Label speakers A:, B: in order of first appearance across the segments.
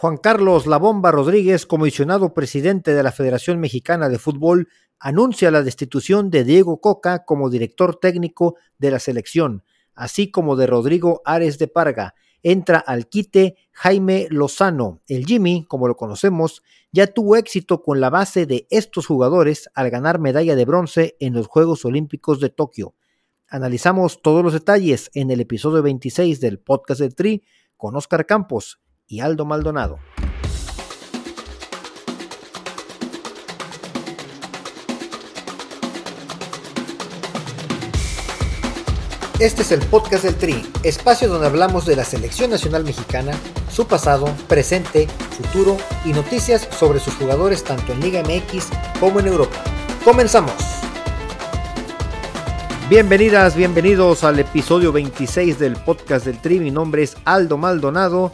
A: Juan Carlos La Bomba Rodríguez, comisionado presidente de la Federación Mexicana de Fútbol, anuncia la destitución de Diego Coca como director técnico de la selección, así como de Rodrigo Ares de Parga. Entra al quite Jaime Lozano. El Jimmy, como lo conocemos, ya tuvo éxito con la base de estos jugadores al ganar medalla de bronce en los Juegos Olímpicos de Tokio. Analizamos todos los detalles en el episodio 26 del podcast del Tri con Oscar Campos y Aldo Maldonado. Este es el podcast del Tri, espacio donde hablamos de la selección nacional mexicana, su pasado, presente, futuro y noticias sobre sus jugadores tanto en Liga MX como en Europa. Comenzamos. Bienvenidas, bienvenidos al episodio 26 del podcast del Tri. Mi nombre es Aldo Maldonado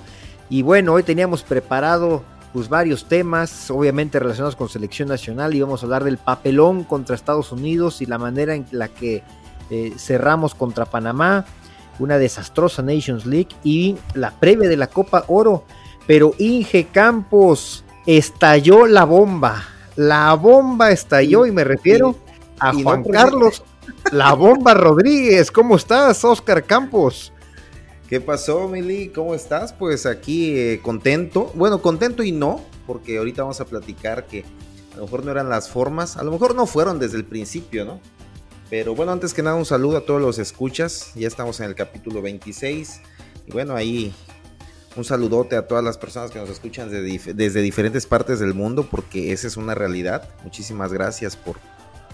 A: y bueno, hoy teníamos preparado pues varios temas, obviamente relacionados con selección nacional. y vamos a hablar del papelón contra Estados Unidos y la manera en la que eh, cerramos contra Panamá, una desastrosa Nations League y la previa de la Copa Oro. Pero Inge Campos estalló la bomba. La bomba estalló y me refiero a Juan Carlos, la bomba Rodríguez. ¿Cómo estás, Oscar Campos?
B: ¿Qué pasó, Mili? ¿Cómo estás? Pues aquí eh, contento. Bueno, contento y no, porque ahorita vamos a platicar que a lo mejor no eran las formas, a lo mejor no fueron desde el principio, ¿no? Pero bueno, antes que nada un saludo a todos los escuchas. Ya estamos en el capítulo 26. Y bueno, ahí un saludote a todas las personas que nos escuchan desde, diferentes partes del mundo, porque esa es una realidad. Muchísimas gracias por,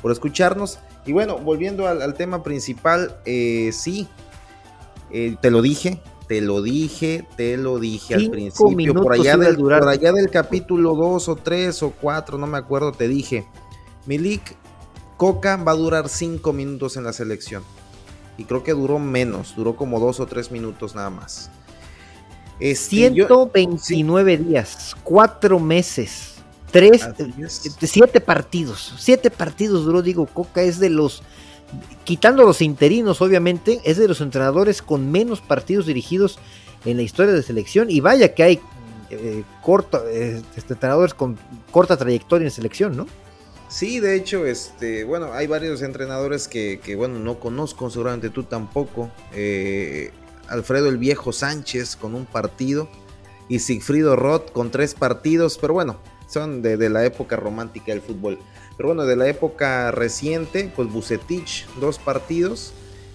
B: por escucharnos. Y bueno, volviendo al, tema principal, eh, sí, eh, te lo dije, te lo dije, te lo dije al principio. Por allá, del, por allá del capítulo 2 o 3 o 4, no me acuerdo, te dije. Milik Coca va a durar 5 minutos en la selección. Y creo que duró menos, duró como 2 o 3 minutos nada más.
A: 129 este, días, 4 meses, 3, 7 partidos. 7 partidos duró, digo, Coca es de los quitando los interinos, obviamente, es de los entrenadores con menos partidos dirigidos en la historia de selección. Y vaya que hay eh, eh, este, entrenadores con corta trayectoria en selección, ¿no?
B: Sí, de hecho, este, bueno, hay varios entrenadores que, bueno, no conozco, seguramente tú tampoco. Eh, Alfredo el Viejo Sánchez con un partido y Sigfrido Roth con tres partidos, pero bueno, son de la época romántica del fútbol. Pero bueno, de la época reciente, pues Bucetich, dos partidos,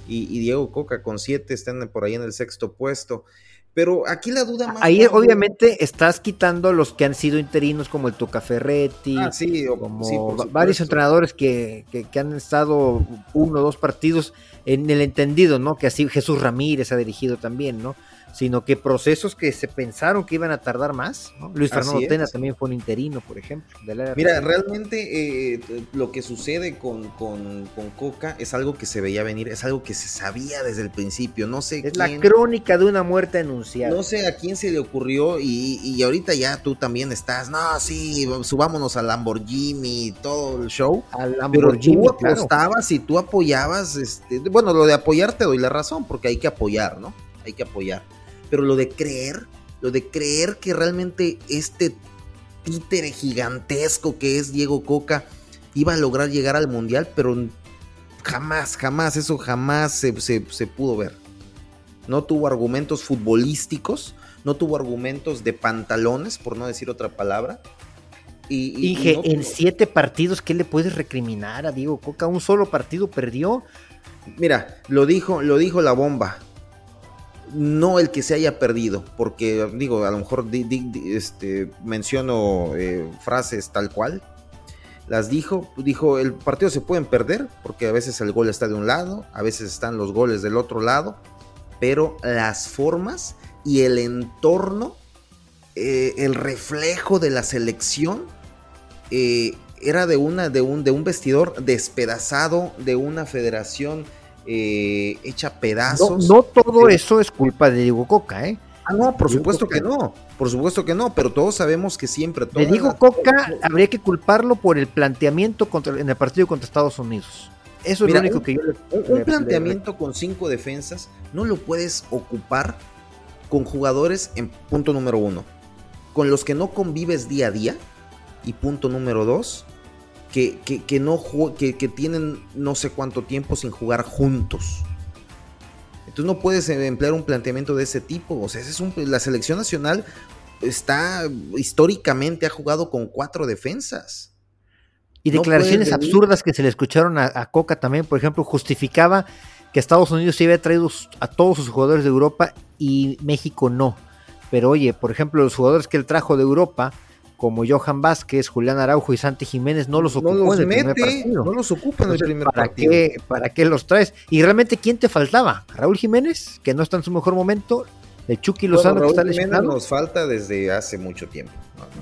B: y, Diego Coca con siete están por ahí en el sexto puesto. Pero aquí la duda
A: más. Ahí obviamente estás quitando los que han sido interinos, como el Tuca Ferretti, ah, como varios entrenadores que, que, han estado uno o dos partidos en el entendido, ¿no? Que así Jesús Ramírez ha dirigido también, ¿no? Sino que procesos que se pensaron que iban a tardar más. Luis Fernando Tena también fue un interino, por ejemplo.
B: Mira, realmente eh, lo que sucede con, con, Coca es algo que se veía venir, es algo que se sabía desde el principio. No sé.
A: Es la crónica de una muerte anunciada.
B: No sé a quién se le ocurrió y, y ahorita ya tú también estás. No, sí, subámonos al Lamborghini, todo el show. Al Lamborghini. Pero tú apostabas y tú apoyabas. Este, bueno, lo de apoyar te doy la razón, porque hay que apoyar, ¿no? Hay que apoyar pero lo de creer, lo de creer que realmente este títere gigantesco que es Diego Coca iba a lograr llegar al mundial, pero jamás, jamás, eso jamás se, pudo ver. No tuvo argumentos futbolísticos, no tuvo argumentos de pantalones, por no decir otra palabra.
A: Y, Dije, en siete partidos, ¿qué le puedes recriminar a Diego Coca? Un solo partido perdió.
B: Mira, lo dijo, lo dijo la bomba no el que se haya perdido, porque digo, a lo mejor este, menciono eh, frases tal cual, las dijo, dijo, el partido se pueden perder, porque a veces el gol está de un lado, a veces están los goles del otro lado, pero las formas y el entorno, eh, el reflejo de la selección, eh, era de, una, de, un, de un vestidor despedazado, de una federación eh, hecha pedazos.
A: No, todo eso es culpa de Diego Coca, ¿eh?
B: Ah, no, por supuesto que no, por supuesto que no, pero todos sabemos que siempre...
A: De Diego Coca habría que culparlo por el planteamiento contra, en el partido contra Estados Unidos. Eso es lo único que yo
B: Un planteamiento con cinco defensas no lo puedes ocupar con jugadores en punto número uno con los que no convives día a día. Y punto número dos, que, que, no, que, que tienen no sé cuánto tiempo sin jugar juntos. Entonces no puedes emplear un planteamiento de ese tipo. O sea, es un, la selección nacional está históricamente ha jugado con cuatro defensas.
A: Y declaraciones absurdas que se le escucharon a, Coca también, por ejemplo, justificaba que Estados Unidos se había traído a todos sus jugadores de Europa y México no. Pero oye, por ejemplo, los jugadores que él trajo de Europa, como Johan Vázquez, Julián Araujo y Santi Jiménez, no los ocupó en el primer partido.
B: No los ocupa en el primer
A: ¿para Qué, ¿Para qué los traes? Y realmente, ¿quién te faltaba? Raúl Jiménez, que no está en su mejor momento, el Chucky Lozano que está lesionado.
B: nos falta desde hace mucho tiempo.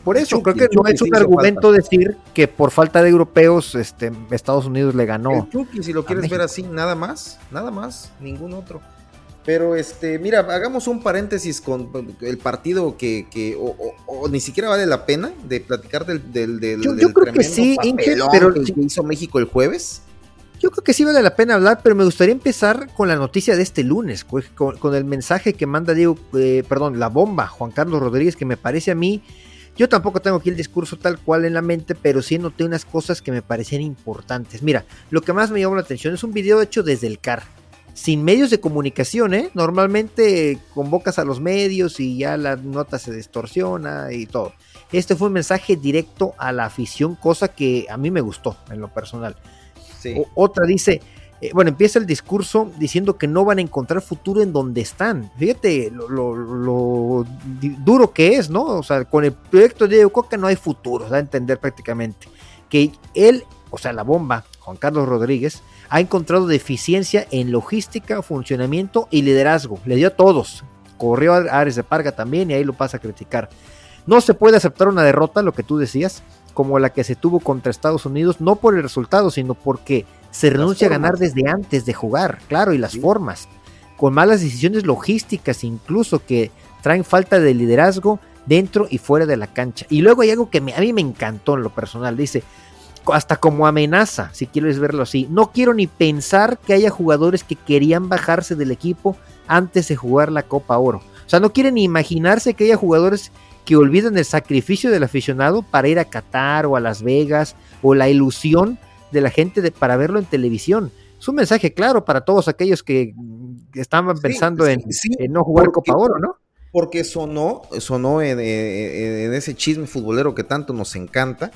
A: Por eso, creo que no es un argumento decir que por falta de europeos este, Estados Unidos le ganó.
B: El Chucky, si lo quieres ver así, nada más, nada más, ningún otro. Pero este, mira, hagamos un paréntesis con el partido que, que o, ni siquiera vale la pena de platicar del, del, del
A: yo, yo creo que sí,
B: pero que hizo México el jueves.
A: Yo creo que sí vale la pena hablar, pero me gustaría empezar con la noticia de este lunes, con, el mensaje que manda Diego, eh, perdón, la bomba, Juan Carlos Rodríguez, que me parece a mí, yo tampoco tengo aquí el discurso tal cual en la mente, pero sí noté unas cosas que me parecían importantes. Mira, lo que más me llamó la atención es un video hecho desde el CAR, sin medios de comunicación, ¿eh? Normalmente convocas a los medios y ya la nota se distorsiona y todo. Este fue un mensaje directo a la afición, cosa que a mí me gustó en lo personal otra dice, eh, bueno, empieza el discurso diciendo que no van a encontrar futuro en donde están. Fíjate lo, duro que es, ¿no? O sea, con el proyecto de Diego Coca no hay futuro, da a entender prácticamente. Que él, o sea, la bomba, Juan Carlos Rodríguez, ha encontrado deficiencia en logística, funcionamiento y liderazgo. Le dio a todos. Corrió a Ares de Parga también y ahí lo pasa a criticar. No se puede aceptar una derrota, lo que tú decías como la que se tuvo contra Estados Unidos, no por el resultado, sino porque se renuncia a ganar desde antes de jugar, claro, y las formas, con malas decisiones logísticas incluso que traen falta de liderazgo dentro y fuera de la cancha. Y luego hay algo que a mí me encantó en lo personal, dice, hasta como amenaza, si quieres verlo así, no quiero ni pensar que haya jugadores que querían bajarse del equipo antes de jugar la Copa Oro. O sea, no quieren ni imaginarse que haya jugadores que olvidan el sacrificio del aficionado para ir a Qatar o a Las Vegas o la ilusión de la gente de, para verlo en televisión. Es un mensaje claro para todos aquellos que estaban pensando en, no jugar Copa Oro, ¿no?
B: Porque sonó, sonó en, en, ese chisme futbolero que tanto nos encanta,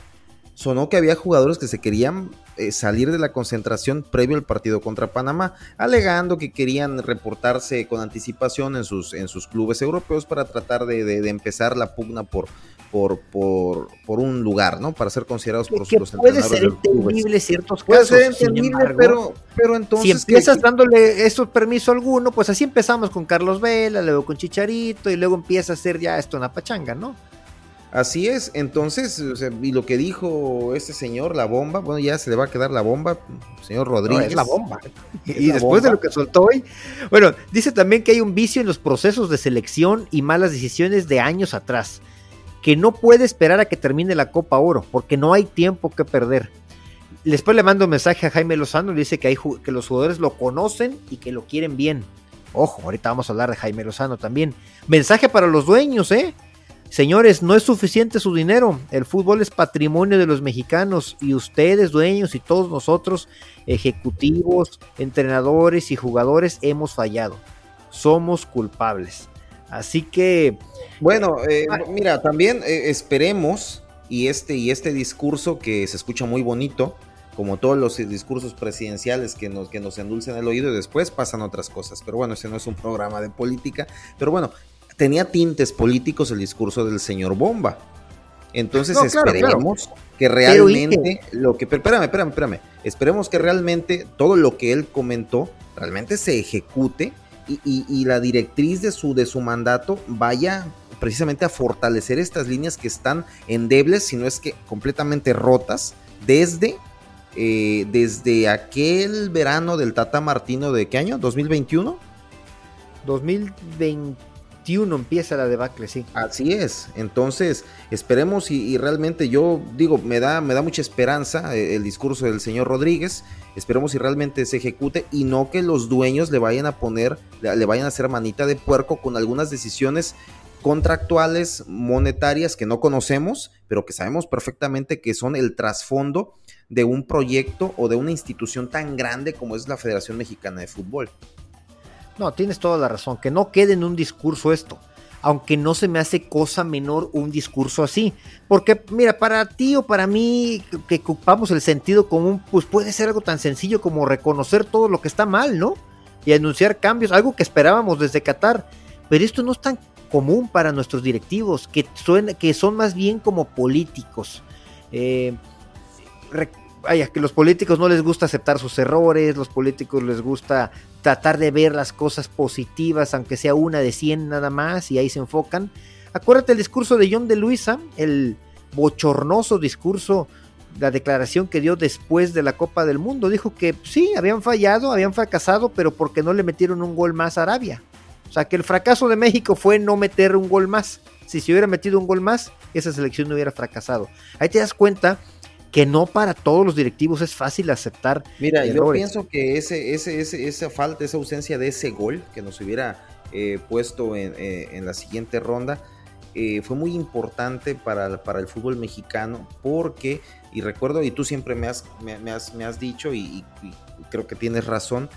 B: sonó que había jugadores que se querían eh, salir de la concentración previo al partido contra Panamá, alegando que querían reportarse con anticipación en sus, en sus clubes europeos para tratar de, empezar la pugna por, por, por, por, un lugar, ¿no? Para ser considerados por
A: los Puede ser entendible ciertos
B: puede Ser entendible, pero, pero entonces.
A: Si empiezas dándole eso permiso alguno, pues así empezamos con Carlos Vela, luego con Chicharito, y luego empieza a ser ya esto una pachanga, ¿no?
B: Así es, entonces, y lo que dijo este señor, la bomba, bueno, ya se le va a quedar la bomba, señor Rodríguez.
A: es la bomba. y después de lo que soltó hoy, bueno, dice también que hay un vicio en los procesos de selección y malas decisiones de años atrás, que no puede esperar a que termine la Copa Oro, porque no hay tiempo que perder. Después le mando un mensaje a Jaime Lozano, le dice que, hay, que los jugadores lo conocen y que lo quieren bien. Ojo, ahorita vamos a hablar de Jaime Lozano también. Mensaje para los dueños, ¿eh? Señores, no es suficiente su dinero. El fútbol es patrimonio de los mexicanos y ustedes, dueños y todos nosotros, ejecutivos, entrenadores y jugadores, hemos fallado. Somos culpables. Así que...
B: Bueno, eh, ah, mira, también eh, esperemos y este, y este discurso que se escucha muy bonito, como todos los discursos presidenciales que nos, que nos endulcen el oído y después pasan otras cosas. Pero bueno, ese no es un programa de política. Pero bueno, tenía tintes políticos el discurso del señor Bomba. Entonces esperemos que realmente lo que. Espérame, espérame, espérame. Esperemos que realmente todo lo que él comentó realmente se ejecute y, la directriz de su, de su mandato vaya precisamente a fortalecer estas líneas que están endebles, si no es que completamente rotas, desde, eh, desde aquel verano del Tata Martino de qué año? ¿2021?
A: 2020 empieza la debacle, sí.
B: Así es. Entonces, esperemos y, realmente yo digo, me da, me da mucha esperanza eh, el, discurso del señor Rodríguez. Esperemos si realmente se ejecute y no que los dueños le vayan a poner, le, vayan a hacer manita de puerco con algunas decisiones contractuales, monetarias que no conocemos, pero que sabemos perfectamente que son el trasfondo de un proyecto o de una institución tan grande como es la Federación Mexicana de Fútbol.
A: No, tienes toda la razón, que no quede en un discurso esto, aunque no se me hace cosa menor un discurso así, porque mira, para ti o para mí que ocupamos el sentido común, pues puede ser algo tan sencillo como reconocer todo lo que está mal, ¿no? Y anunciar cambios, algo que esperábamos desde Qatar, pero esto no es tan común para nuestros directivos, que, que son más bien como políticos. Eh, que los políticos no les gusta aceptar sus errores, los políticos les gusta tratar de ver las cosas positivas, aunque sea una de 100 nada más, y ahí se enfocan. Acuérdate el discurso de John de Luisa, el bochornoso discurso, la declaración que dio después de la Copa del Mundo. Dijo que sí, habían fallado, habían fracasado, pero porque no le metieron un gol más a Arabia. O sea, que el fracaso de México fue no meter un gol más. Si se hubiera metido un gol más, esa selección no hubiera fracasado. Ahí te das cuenta que no para todos los directivos es fácil aceptar.
B: Mira, yo pienso que ese, ese, ese, esa falta, esa ausencia de ese gol que nos hubiera eh, puesto eh, en, la siguiente ronda eh, fue muy importante para, para, el fútbol mexicano porque, y recuerdo, y tú siempre me has, me, has, me has, dicho, y, creo que tienes razón,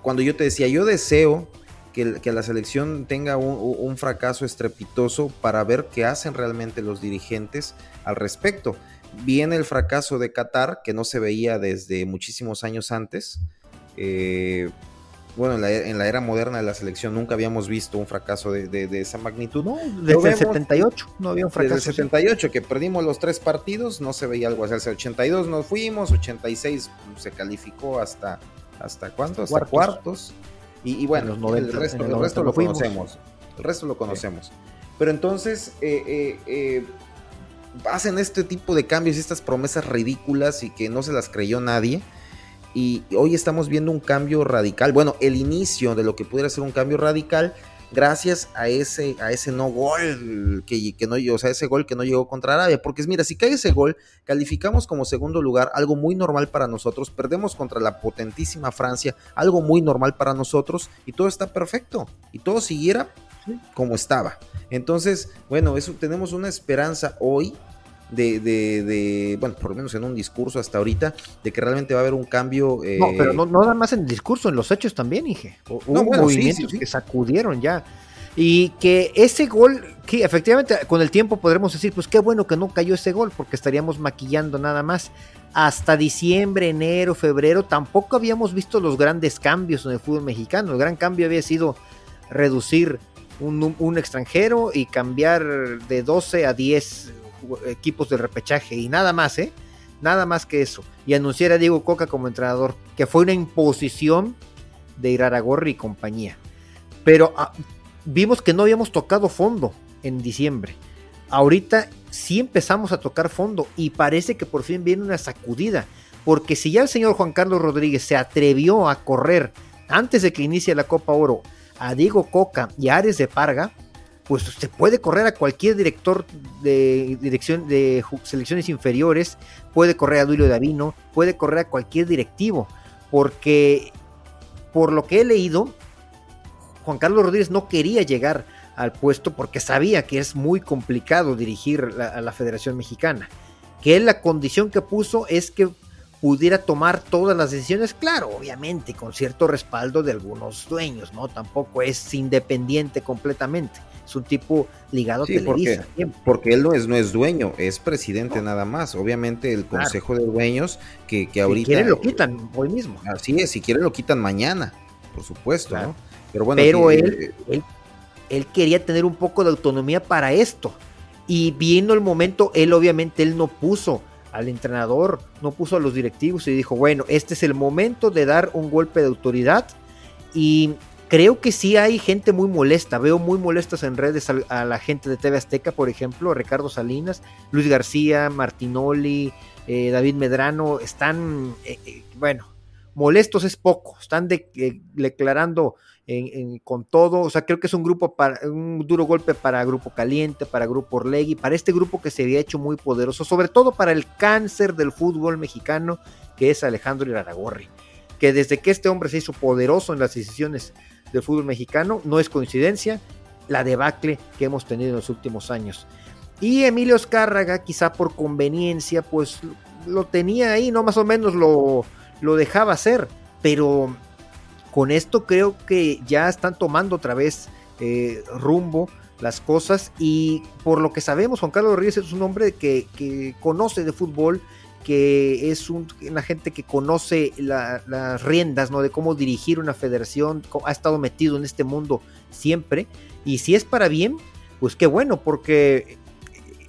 B: cuando yo te decía, yo deseo que, que la selección tenga un, un fracaso estrepitoso para ver qué hacen realmente los dirigentes al respecto Viene el fracaso de Qatar, que no se veía desde muchísimos años antes. Eh, bueno, en la, era moderna de la selección nunca habíamos visto un fracaso de, esa magnitud.
A: No, desde el 78 no había un fracaso.
B: Desde el 78, que perdimos los tres partidos, no se veía algo así. El 82 nos fuimos, 86 se calificó hasta, ¿hasta cuánto? Hasta cuartos. Y, bueno, el resto, el resto lo, conocemos. El resto lo conocemos. Pero entonces, eh, eh, eh hacen este tipo de cambios y estas promesas ridículas y que no se las creyó nadie. Y hoy estamos viendo un cambio radical. Bueno, el inicio de lo que pudiera ser un cambio radical gracias a ese, a ese no gol que, que no, o sea, ese gol que no llegó contra Arabia. Porque mira, si cae ese gol, calificamos como segundo lugar, algo muy normal para nosotros. Perdemos contra la potentísima Francia, algo muy normal para nosotros. Y todo está perfecto. Y todo siguiera como estaba. Entonces, bueno, eso tenemos una esperanza hoy de, de, bueno, por lo menos en un discurso hasta ahorita, de que realmente va a haber un cambio.
A: Eh, no, pero no, nada más en el discurso, en los hechos también, dije. Hubo movimientos que sacudieron ya. Y que ese gol, que efectivamente con el tiempo podremos decir, pues qué bueno que no cayó ese gol, porque estaríamos maquillando nada más. Hasta diciembre, enero, febrero, tampoco habíamos visto los grandes cambios en el fútbol mexicano. El gran cambio había sido reducir un, extranjero y cambiar de 12 a 10 equipos de repechaje y nada más, ¿eh? Nada más que eso. Y anunciar a Diego Coca como entrenador, que fue una imposición de Iraragorri y compañía. Pero ah, vimos que no habíamos tocado fondo en diciembre. Ahorita sí empezamos a tocar fondo y parece que por fin viene una sacudida. Porque si ya el señor Juan Carlos Rodríguez se atrevió a correr antes de que inicie la Copa Oro a Diego Coca y a Ares de Parga, pues se puede correr a cualquier director de de selecciones inferiores, puede correr a Duilio Davino, puede correr a cualquier directivo, porque por lo que he leído, Juan Carlos Rodríguez no quería llegar al puesto porque sabía que es muy complicado dirigir a la Federación Mexicana. Que la condición que puso es que pudiera tomar todas las decisiones, claro, obviamente con cierto respaldo de algunos dueños, ¿no? Tampoco es independiente completamente es un tipo ligado a Televisa.
B: Porque, él no es, no es dueño, es presidente nada más. Obviamente el consejo de dueños que, que ahorita...
A: Si quieren lo quitan hoy mismo.
B: Así es, si quieren lo quitan mañana, por supuesto, ¿no?
A: Pero bueno... Pero él, él, él quería tener un poco de autonomía para esto. Y viendo el momento, él obviamente él no puso al entrenador, no puso a los directivos y dijo, bueno, este es el momento de dar un golpe de autoridad y Creo que sí hay gente muy molesta, veo muy molestas en redes a, la gente de TV Azteca, por ejemplo, Ricardo Salinas, Luis García, Martinoli, eh, David Medrano, están, eh, eh, bueno, molestos es poco, están declarando con todo, o sea, creo que es un grupo para, un duro golpe para Grupo Caliente, para Grupo Orlegui, para este grupo que se había hecho muy poderoso, sobre todo para el cáncer del fútbol mexicano, que es Alejandro Iraragorri, que desde que este hombre se hizo poderoso en las decisiones del fútbol mexicano, no es coincidencia la debacle que hemos tenido en los últimos años. Y Emilio Escárraga, quizá por conveniencia, pues lo tenía ahí, no más o menos lo, lo dejaba hacer, pero con esto creo que ya están tomando otra vez eh, rumbo las cosas y por lo que sabemos Juan Carlos Rodríguez es un hombre que, que conoce de fútbol, que es un, una gente que conoce las riendas ¿no? de cómo dirigir una federación, ha estado metido en este mundo siempre y si es para bien, pues qué bueno, porque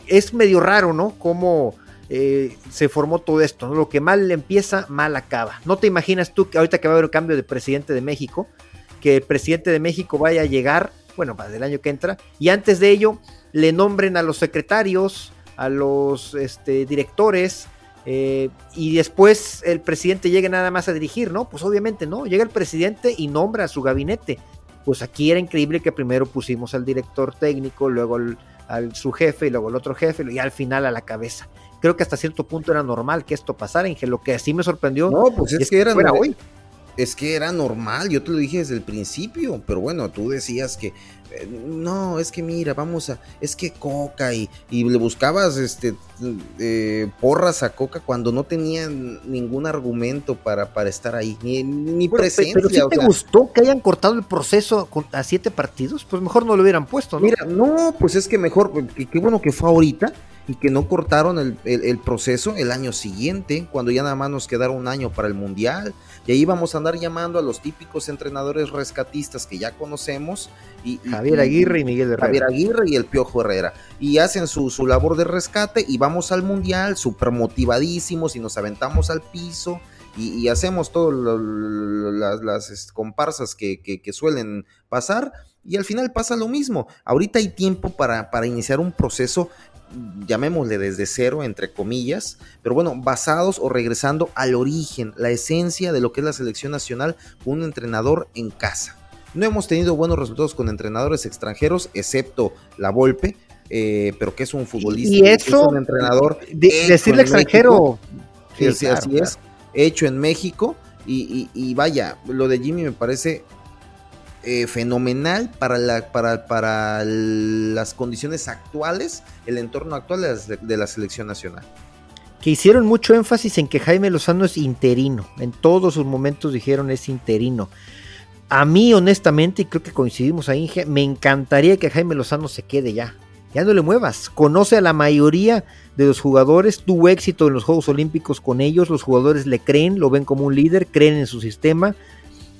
A: es medio raro, ¿no? Cómo eh, se formó todo esto, Lo que mal empieza, mal acaba. No te imaginas tú que ahorita que va a haber un cambio de presidente de México, que el presidente de México vaya a llegar, bueno, para el año que entra, y antes de ello le nombren a los secretarios, a los este, directores, eh, y después el presidente llegue nada más a dirigir, ¿no? Pues obviamente no, llega el presidente y nombra a su gabinete. Pues aquí era increíble que primero pusimos al director técnico, luego al, al su jefe y luego el otro jefe y al final a la cabeza creo que hasta cierto punto era normal que esto pasara, Inge. Lo que así me sorprendió.
B: No, pues es, que, era hoy. Es que era normal, yo te lo dije desde el principio, pero bueno, tú decías que eh, no, es que mira, vamos a, es que Coca y, y le buscabas este eh, porras a Coca cuando no tenían ningún argumento para, para estar ahí, ni, ni presencia.
A: Pero, si te gustó que hayan cortado el proceso a siete partidos, pues mejor no lo hubieran puesto, ¿no?
B: Mira, no, pues es que mejor, qué bueno que fue ahorita y que no cortaron el, proceso el año siguiente, cuando ya nada más nos quedaron un año para el Mundial. Y ahí vamos a andar llamando a los típicos entrenadores rescatistas que ya conocemos. Y,
A: Javier Aguirre y Miguel Herrera.
B: Javier Aguirre y el Piojo Herrera. Y hacen su, labor de rescate y vamos al Mundial súper motivadísimos y nos aventamos al piso. Y, hacemos todas las, comparsas que, que, suelen pasar y al final pasa lo mismo. Ahorita hay tiempo para, para iniciar un proceso llamémosle desde cero, entre comillas, pero bueno, basados o regresando al origen, la esencia de lo que es la selección nacional, un entrenador en casa. No hemos tenido buenos resultados con entrenadores extranjeros, excepto la Volpe, eh, pero que es un futbolista,
A: y eso,
B: es un entrenador.
A: decirle extranjero.
B: así es, hecho en México. y, vaya, lo de Jimmy me parece eh, fenomenal para, la, las condiciones actuales, el entorno actual de la, selección nacional.
A: Que hicieron mucho énfasis en que Jaime Lozano es interino. En todos sus momentos dijeron es interino. A mí, honestamente, y creo que coincidimos ahí, me encantaría que Jaime Lozano se quede ya. Ya no le muevas. Conoce a la mayoría de los jugadores, tuvo éxito en los Juegos Olímpicos con ellos, los jugadores le creen, lo ven como un líder, creen en su sistema,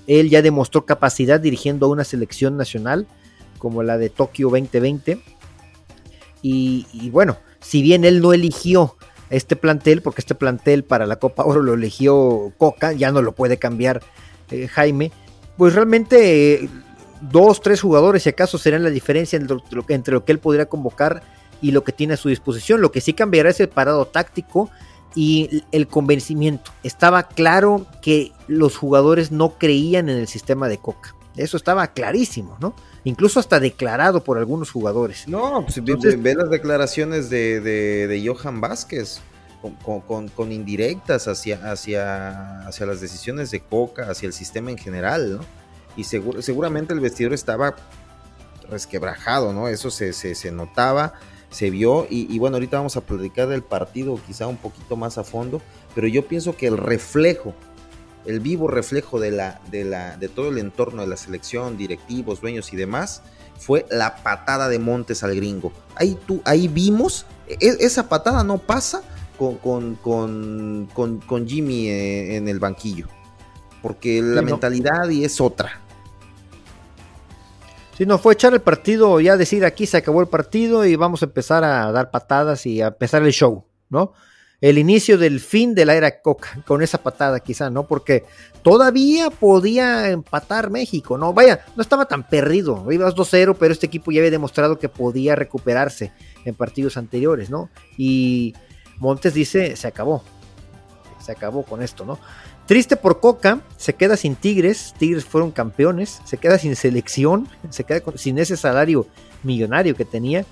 A: él ya demostró capacidad dirigiendo a una selección nacional como la de Tokio 2020. Y, bueno, si bien él no eligió este plantel, porque este plantel para la Copa Oro lo eligió Coca, ya no lo puede cambiar eh, Jaime, pues realmente eh, dos, tres jugadores, si acaso, serán la diferencia entre lo, entre lo que él podría convocar y lo que tiene a su disposición. Lo que sí cambiará es el parado táctico y el convencimiento. Estaba claro que los jugadores no creían en el sistema de Coca. Eso estaba clarísimo, ¿no? Incluso hasta declarado por algunos jugadores.
B: No, pues ve, las declaraciones de, Johan Vázquez con, indirectas hacia, hacia, hacia las decisiones de Coca, hacia el sistema en general, ¿no? Y seguramente el vestidor estaba resquebrajado, ¿no? Eso se, se, se notaba se vio y, bueno, ahorita vamos a platicar del partido quizá un poquito más a fondo, pero yo pienso que el reflejo, el vivo reflejo de, la, de, la, de todo el entorno de la selección, directivos, dueños y demás, fue la patada de Montes al gringo. Ahí, tú, ahí vimos, e, esa patada no pasa con, con, con, Jimmy eh, en el banquillo, porque la mentalidad y es otra.
A: Si no, fue echar el partido, ya decir aquí se acabó el partido y vamos a empezar a dar patadas y a empezar el show, ¿no? El inicio del fin de la era Coca, con esa patada quizá, ¿no? Porque todavía podía empatar México, ¿no? Vaya, no estaba tan perdido, ibas 2-0, pero este equipo ya había demostrado que podía recuperarse en partidos anteriores, ¿no? Y Montes dice, se acabó, se acabó con esto, ¿no? Triste por Coca, se queda sin Tigres, Tigres fueron campeones, se queda sin selección, se queda sin ese salario millonario que tenía,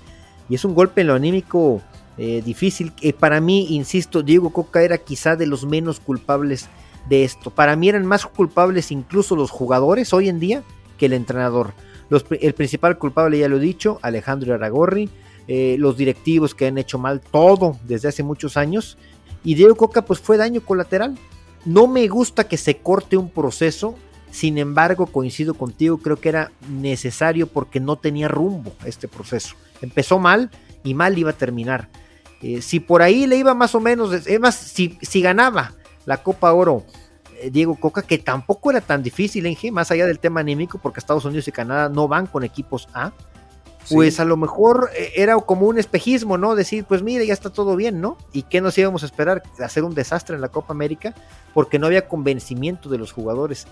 A: y es un golpe en lo anímico eh, difícil. que para mí, insisto, Diego Coca era quizá de los menos culpables de esto. Para mí eran más culpables incluso los jugadores hoy en día que el entrenador. el principal culpable, ya lo he dicho, Alejandro Aragorri, eh, los directivos que han hecho mal todo desde hace muchos años, y Diego Coca pues fue daño colateral. No me gusta que se corte un proceso, sin embargo coincido contigo, creo que era necesario porque no tenía rumbo este proceso. Empezó mal y mal iba a terminar. Eh, si por ahí le iba más o menos, es si, si ganaba la Copa Oro eh, Diego Coca, que tampoco era tan difícil, en más allá del tema anímico, porque Estados Unidos y Canadá no van con equipos A, pues a lo mejor eh, era como un espejismo, ¿no? Decir, pues mire, ya está todo bien, ¿no? ¿Y qué nos íbamos a esperar? Hacer un desastre en la Copa América, porque no había convencimiento de los jugadores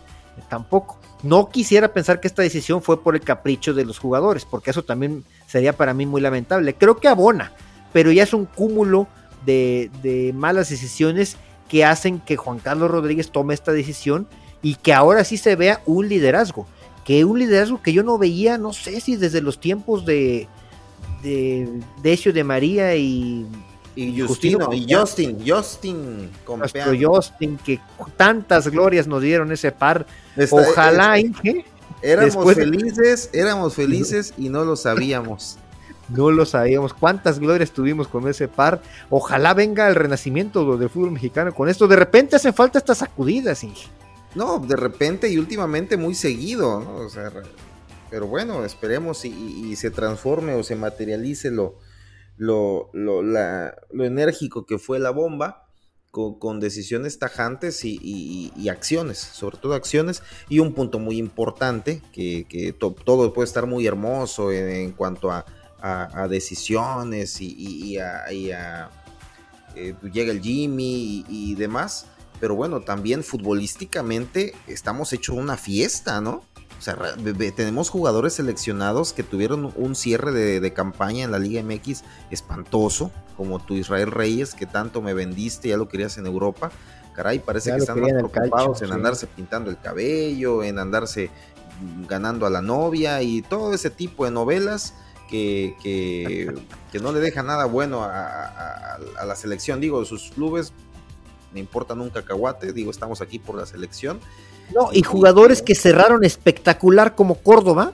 A: tampoco. No quisiera pensar que esta decisión fue por el capricho de los jugadores, porque eso también sería para mí muy lamentable. Creo que abona, pero ya es un cúmulo de, de malas decisiones que hacen que Juan Carlos Rodríguez tome esta decisión y que ahora sí se vea un liderazgo, que un liderazgo que yo no veía, no sé si desde los tiempos de, de Decio de María y
B: y Justino, y Justin, Justin
A: Justin, que tantas glorias nos dieron ese par. Ojalá,
B: Inge. Éramos felices, éramos felices y no lo sabíamos.
A: No lo sabíamos. ¿Cuántas glorias tuvimos con ese par? Ojalá venga el renacimiento del fútbol mexicano con esto. De repente hacen falta estas sacudidas, Inge.
B: No, de repente y últimamente muy seguido, ¿no? O sea, pero bueno, esperemos y, se transforme o se materialice lo, lo, lo, enérgico que fue la bomba. Con, decisiones tajantes y, acciones, sobre todo acciones, y un punto muy importante, que, todo puede estar muy hermoso en cuanto a, a, decisiones y, a, eh, llega el Jimmy y, demás. Pero bueno, también futbolísticamente estamos hecho una fiesta, ¿no? O sea, tenemos jugadores seleccionados que tuvieron un cierre de, campaña en la Liga MX espantoso, como tu Israel Reyes, que tanto me vendiste, ya lo querías en Europa. Caray, parece que están más preocupados en andarse pintando el cabello, en andarse ganando a la novia y todo ese tipo de novelas que, que, no le deja nada bueno a, la selección. Digo, sus clubes me importa nunca cacahuate, digo, estamos aquí por la selección.
A: No, y jugadores que cerraron espectacular como Córdoba,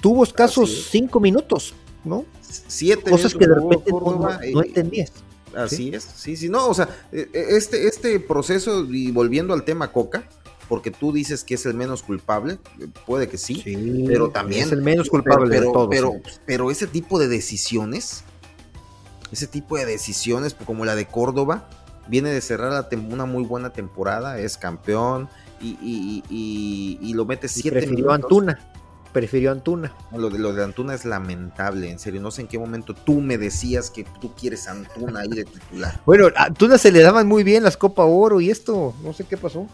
A: tuvo escasos cinco minutos, ¿no?
B: Siete
A: Cosas que de repente no, entendías.
B: Así es, sí, sí, no, o sea, e, e, este, este proceso, y volviendo al tema Coca, porque tú dices que es el menos culpable, puede que sí, pero también
A: es el menos culpable
B: pero,
A: de todo,
B: pero, pero, ese tipo de decisiones, ese tipo de decisiones como la de Córdoba, viene de cerrar una muy buena temporada, es campeón y, y, lo mete siete
A: prefirió Antuna. Prefirió Antuna.
B: Lo de, lo de Antuna es lamentable, en serio. No sé en qué momento tú me decías que tú quieres Antuna ahí de titular.
A: Bueno, a Antuna se le daban muy bien las Copa Oro y esto, no sé qué pasó.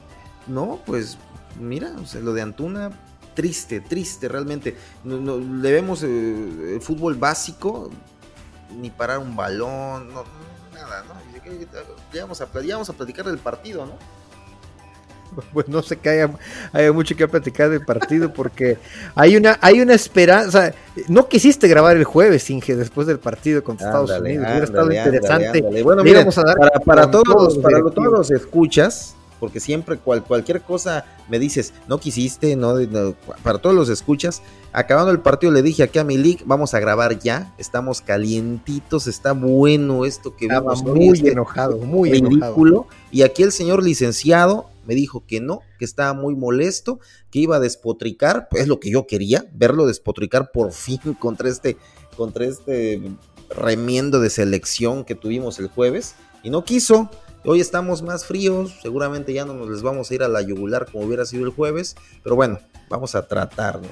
B: No, pues mira, lo de Antuna, triste, triste realmente. No, le vemos eh, el fútbol básico, ni parar un balón, no, nada, Ya vamos, a, a platicar del partido, ¿no?
A: Pues no sé que haya, mucho que platicar del partido porque hay una, hay una esperanza. No quisiste grabar el jueves, Inge, después del partido contra Estados Unidos. Hubiera estado interesante.
B: Bueno, a dar para, para todos, para todos los escuchas, porque siempre cualquier cosa me dices, no quisiste, no, para todos los escuchas. Acabando el partido le dije aquí a Milik, vamos a grabar ya, estamos calientitos, está bueno esto que
A: Estaba muy este enojado, muy ridículo.
B: Y aquí el señor licenciado me dijo que no, que estaba muy molesto, que iba a despotricar, pues es lo que yo quería, verlo despotricar por fin contra este, contra este remiendo de selección que tuvimos el jueves, y no quiso. Hoy estamos más fríos, seguramente ya no nos les vamos a ir a la yugular como hubiera sido el jueves, pero bueno, vamos a tratar, ¿no?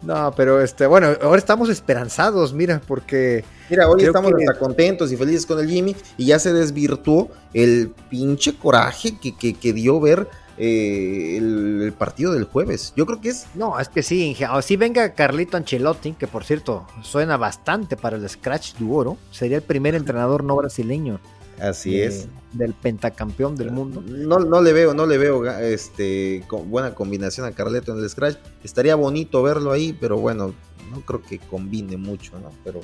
A: No, pero este, bueno, ahora estamos esperanzados, mira, porque.
B: Mira, hoy estamos hasta contentos y felices con el Jimmy y ya se desvirtuó el pinche coraje que, que, dio ver eh, el, partido del jueves. Yo creo que es.
A: No, es que sí, si venga Carlito Ancelotti, que por cierto suena bastante para el Scratch du Oro, sería el primer entrenador no brasileño
B: Así es.
A: Del pentacampeón del mundo.
B: No, no le veo, no le veo este buena combinación a Carleto en el Scratch. Estaría bonito verlo ahí, pero bueno, no creo que combine mucho, ¿no? Pero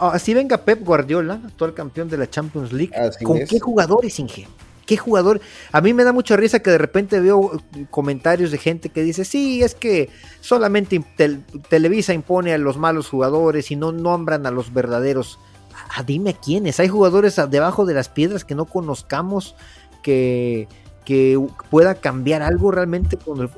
A: así venga Pep Guardiola, actual campeón de la Champions League. ¿Con qué jugadores, Inge? ¿Qué jugador? A mí me da mucha risa que de repente veo comentarios de gente que dice, sí, es que solamente Televisa impone a los malos jugadores y no nombran a los verdaderos. Ah, dime quiénes. Hay jugadores debajo de las piedras que no conozcamos que, que pueda cambiar algo realmente con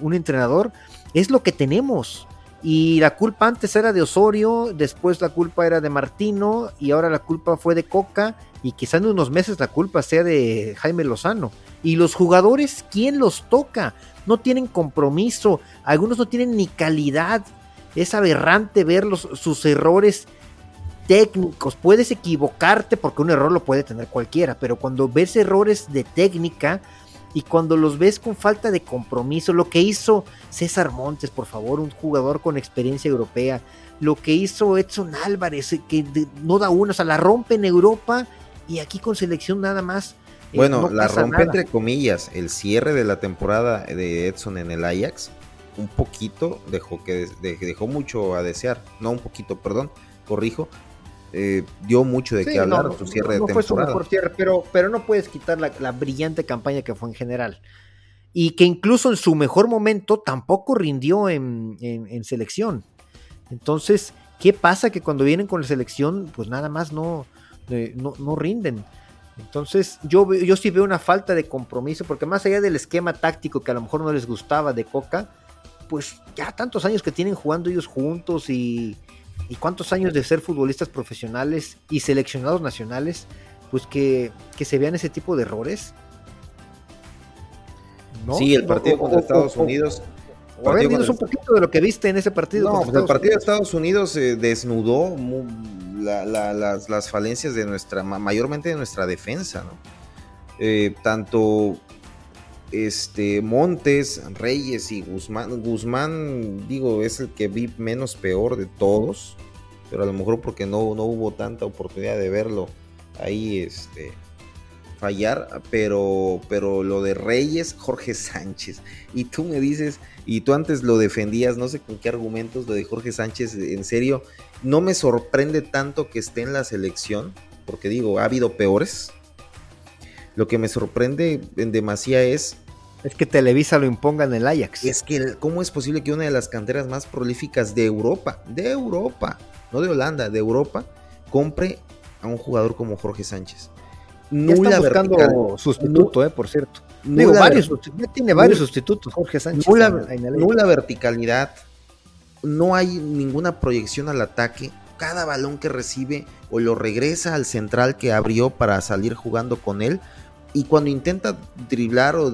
A: un entrenador. Es lo que tenemos. Y la culpa antes era de Osorio, después la culpa era de Martino y ahora la culpa fue de Coca y quizá en unos meses la culpa sea de Jaime Lozano. Y los jugadores, ¿quién los toca? No tienen compromiso, algunos no tienen ni calidad. Es aberrante ver sus errores técnicos. Puedes equivocarte porque un error lo puede tener cualquiera, pero cuando ves errores de técnica, y cuando los ves con falta de compromiso, lo que hizo César Montes, por favor, un jugador con experiencia europea, lo que hizo Edson Álvarez, eh, que no da una, o sea, la rompe en Europa y aquí con selección nada más.
B: Eh, bueno, la rompe entre comillas, el cierre de la temporada de Edson en el Ajax, un poquito dejó que dejó mucho a desear, no un poquito, perdón, corrijo, eh, dio mucho de qué hablar su cierre de temporada. Fue su mejor cierre,
A: pero, pero no puedes quitar la, brillante campaña que fue en general. Y que incluso en su mejor momento tampoco rindió en, selección. Entonces, ¿qué pasa? Que cuando vienen con la selección, pues nada más no, eh, no, rinden. Entonces, yo, yo sí veo una falta de compromiso, porque más allá del esquema táctico que a lo mejor no les gustaba de Coca, pues ya tantos años que tienen jugando ellos juntos y, y cuántos años de ser futbolistas profesionales y seleccionados nacionales, pues que, se vean ese tipo de errores.
B: Sí, el partido contra Estados Unidos.
A: A ver, un poquito de lo que viste en ese partido.
B: No, pues el partido de Estados Unidos eh, desnudó las, falencias de nuestra, mayormente de nuestra defensa, ¿no? Eh, tanto este Montes, Reyes y Guzmán. Guzmán, digo, es el que vi menos peor de todos, pero a lo mejor porque no, no hubo tanta oportunidad de verlo ahí este, fallar, pero, pero lo de Reyes, Jorge Sánchez, y tú me dices, y tú antes lo defendías, no sé con qué argumentos, lo de Jorge Sánchez, en serio, no me sorprende tanto que esté en la selección, porque digo, ha habido peores, lo que me sorprende en demasía es...
A: Es que Televisa lo imponga en el Ajax.
B: Es que, ¿cómo es posible que una de las canteras más prolíficas de Europa, de Europa, no de Holanda, de Europa, compre a un jugador como Jorge Sánchez?
A: Nula está buscando sustituto, eh, por cierto. Digo, varios, tiene varios sustitutos, Jorge Sánchez.
B: Nula, nula verticalidad, no hay ninguna proyección al ataque. Cada balón que recibe o lo regresa al central que abrió para salir jugando con él y cuando intenta driblar o,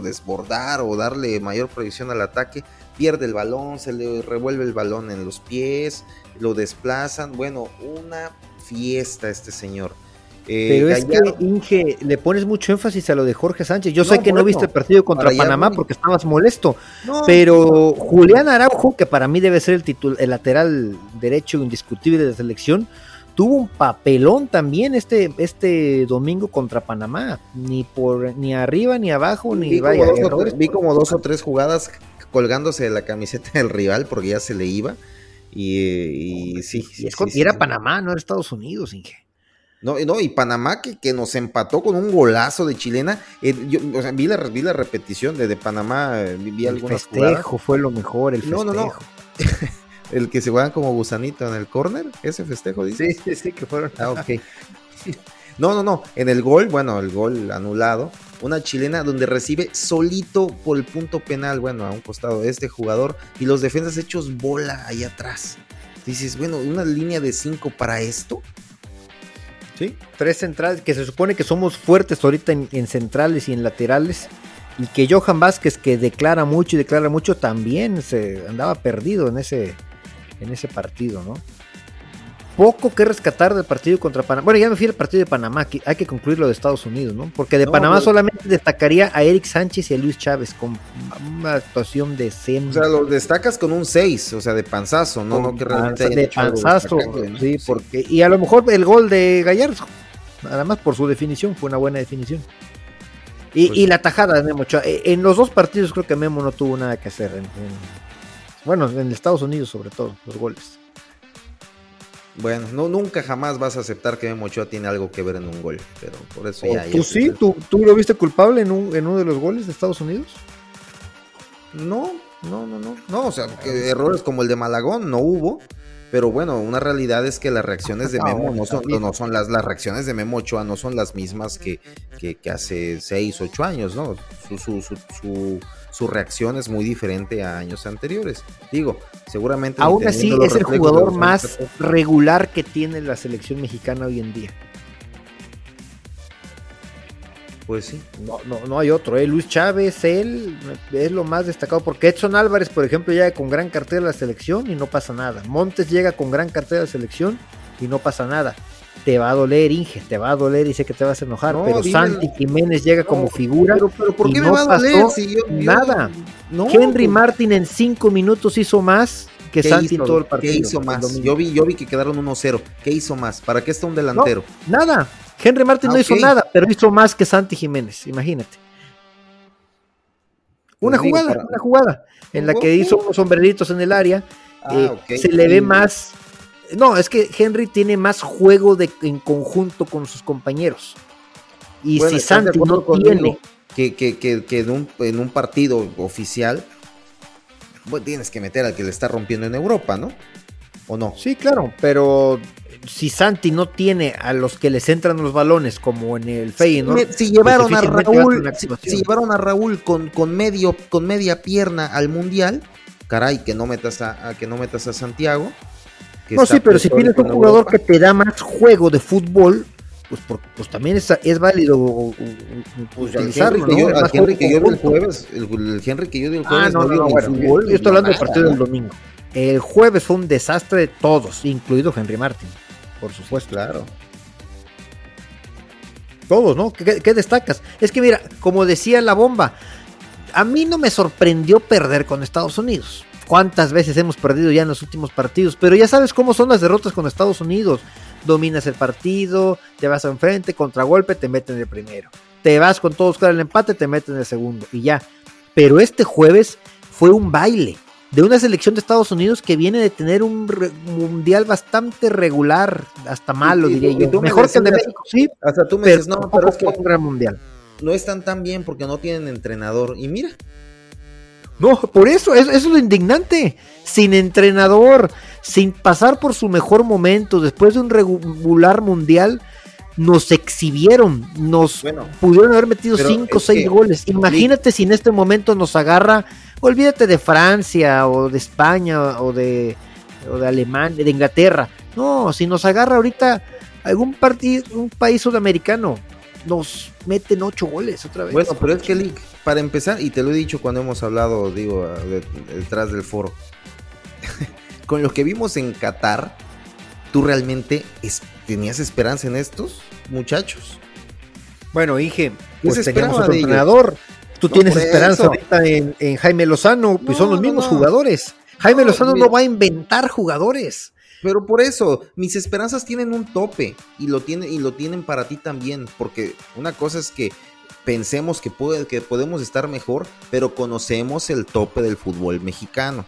B: desbordar o darle mayor proyección al ataque, pierde el balón, se le revuelve el balón en los pies, lo desplazan. Bueno, una fiesta este señor.
A: Eh, pero es que, Inge, le pones mucho énfasis a lo de Jorge Sánchez. Yo sé que no viste el partido contra Panamá porque estabas molesto, pero Julián Araujo, que para mí debe ser el, el lateral derecho indiscutible de la selección, tuvo un papelón también este, este domingo contra Panamá. Ni por ni arriba ni abajo, ni
B: vi vaya. Como vi como dos o tres jugadas colgándose de la camiseta del rival porque ya se le iba. Y, sí,
A: y, era Panamá, no era Estados Unidos, Inge.
B: No, no, y Panamá que, que nos empató con un golazo de chilena. Eh, yo, o sea, vi la, vi la repetición de, de Panamá, eh, vi,
A: el festejo fue lo mejor, el festejo. No, no, no.
B: el que se juegan como gusanito en el corner, ese festejo,
A: dice. Sí, sí, sí, que fueron.
B: Ah, ok. No, no, no. En el gol, bueno, el gol anulado, una chilena donde recibe solito por el punto penal, bueno, a un costado de este jugador y los defensas hechos bola ahí atrás. Dices, bueno, una línea de cinco para esto.
A: Sí, tres centrales, que se supone que somos fuertes ahorita en centrales y en laterales y que Johan Vázquez que declara mucho y declara mucho también se andaba perdido en ese en ese partido, ¿no? Poco que rescatar del partido contra Panamá. Bueno, ya me fui al partido de Panamá, hay que concluir lo de Estados Unidos, ¿no? Porque de Panamá solamente destacaría a Eric Sánchez y a Luis Chávez con una actuación de
B: O sea, lo destacas con un 6, o sea, de panzazo, ¿no? no que realmente
A: de panzazo, sí, porque. Y a lo mejor el gol de Gallardo, nada más por su definición, fue una buena definición. Y, pues la tajada de Memo Ochoa. Eh, en los dos partidos creo que Memo no tuvo nada que hacer. En, bueno, en Estados Unidos sobre todo, los goles.
B: Bueno, no, nunca jamás vas a aceptar que Memo Ochoa tiene algo que ver en un gol, pero por eso ya...
A: ¿Tú sí? ¿Tú, ¿Tú, lo viste culpable en, un, en uno de los goles de Estados Unidos?
B: No, no, no, no. No, o sea, que errores como el de Malagón no hubo, pero bueno, una realidad es que las reacciones de Memo no son, no son las, las reacciones de Memo Ochoa no son las mismas que, que, que hace 6, 8 años, ¿no? Su, su, su, su, su reacción es muy diferente a años anteriores. Digo, seguramente.
A: Aún así es el jugador más regular que tiene la selección mexicana hoy en día.
B: Pues sí.
A: No, no, no hay otro, ¿eh? Luis Chávez, él es lo más destacado, porque Edson Álvarez, por ejemplo, llega con gran cartera a la selección y no pasa nada. Montes llega con gran cartera a la selección y no pasa nada. Te va a doler, Inge, te va a doler y sé que te vas a enojar, no, pero Santi Jiménez llega no, como figura
B: pero, pero ¿por qué
A: y
B: me
A: no
B: va a doler
A: pasó
B: si yo, yo,
A: nada. Henry Martin en cinco minutos hizo más que Santi
B: hizo,
A: todo el partido.
B: ¿Qué hizo más? Yo vi, yo vi que quedaron 1-0. ¿Qué hizo más? ¿Para qué está un delantero?
A: nada. Henry Martin
B: Ah,
A: no hizo nada, pero hizo más que Santi Jiménez, imagínate. Una
B: Pues
A: jugada,
B: para-
A: una jugada en la que hizo unos sombreritos en el área.
B: Ah,
A: eh. Se le ve más. No, es que Henry tiene más juego de, en conjunto con sus compañeros. Y
B: Bueno,
A: si
B: ¿estás de
A: Santi no tiene.
B: Que, que, que, que en, un, en un partido oficial, pues tienes que meter al que le está rompiendo en Europa, ¿no? ¿O no?
A: Sí, claro, pero si Santi no tiene a los que les entran los balones, como en el Feyenoord,
B: Me- si llevaron a
A: pues
B: Raúl, si, si llevaron a Raúl con, con medio, con media pierna al mundial, caray, que no metas a, a- que no metas a Santiago. Que
A: No, sí, pero si tienes un jugador
B: Europa.
A: que te da más juego de fútbol, pues, por- pues también es, es válido
B: Pues
A: utilizarlo,
B: Henry que
A: ¿no?
B: yo, al Henry que yo vi el
A: conjunto.
B: jueves, el, el Henry que yo vi el
A: Ah,
B: jueves
A: no, no, no,
B: ni
A: bueno,
B: fútbol,
A: yo estoy hablando del partido del
B: ¿no?
A: domingo. El jueves fue un desastre de todos, incluido Henry Martin, por supuesto.
B: Claro.
A: Todos, ¿no? ¿Qué, qué destacas? Es que mira, como decía la bomba, a mí no me sorprendió perder con Estados Unidos. ¿Cuántas veces hemos perdido ya en los últimos partidos? Pero ya sabes cómo son las derrotas con Estados Unidos. Dominas el partido, te vas a enfrente, contragolpe, te meten el primero. Te vas con todos con el empate, te meten el segundo y ya. Pero este jueves fue un baile de una selección de Estados Unidos que viene de tener un mundial bastante regular, hasta malo
B: y-
A: diría
B: y
A: yo.
B: me
A: Mejor que el de México, sí,
B: Hasta tú me
A: pero
B: dices, no, pero es que
A: gran mundial.
B: no están tan bien porque no tienen entrenador. Y mira,
A: No, por eso, eso, eso es lo indignante. Sin entrenador, sin pasar por su mejor momento, después de un regular mundial, nos exhibieron, nos
B: bueno,
A: pudieron haber metido
B: Pero
A: 5 o
B: es
A: 6
B: que-
A: goles. Imagínate si en este momento nos agarra, olvídate de Francia o de España o de, o de Alemania, de Inglaterra. No, si nos agarra ahorita algún partido, un país sudamericano, nos meten 8 goles otra vez.
B: bueno, pero es que Lick, para empezar, y te lo he dicho cuando hemos hablado, digo, de- detrás del foro, con lo que vimos en Qatar, ¿tú realmente es- tenías esperanza en estos muchachos?
A: Bueno, Inge,
B: ¿Qué
A: pues teníamos otro
B: ellos?
A: entrenador. Tú
B: No,
A: tienes esperanza en, en Jaime Lozano, pues son los mismos
B: no.
A: jugadores. Jaime
B: No,
A: Lozano
B: mira.
A: no va a inventar jugadores.
B: Pero por eso, mis esperanzas tienen un tope y lo, y lo tienen para ti también, porque una cosa es que pensemos que, puede, que podemos estar mejor, pero conocemos el tope del fútbol mexicano.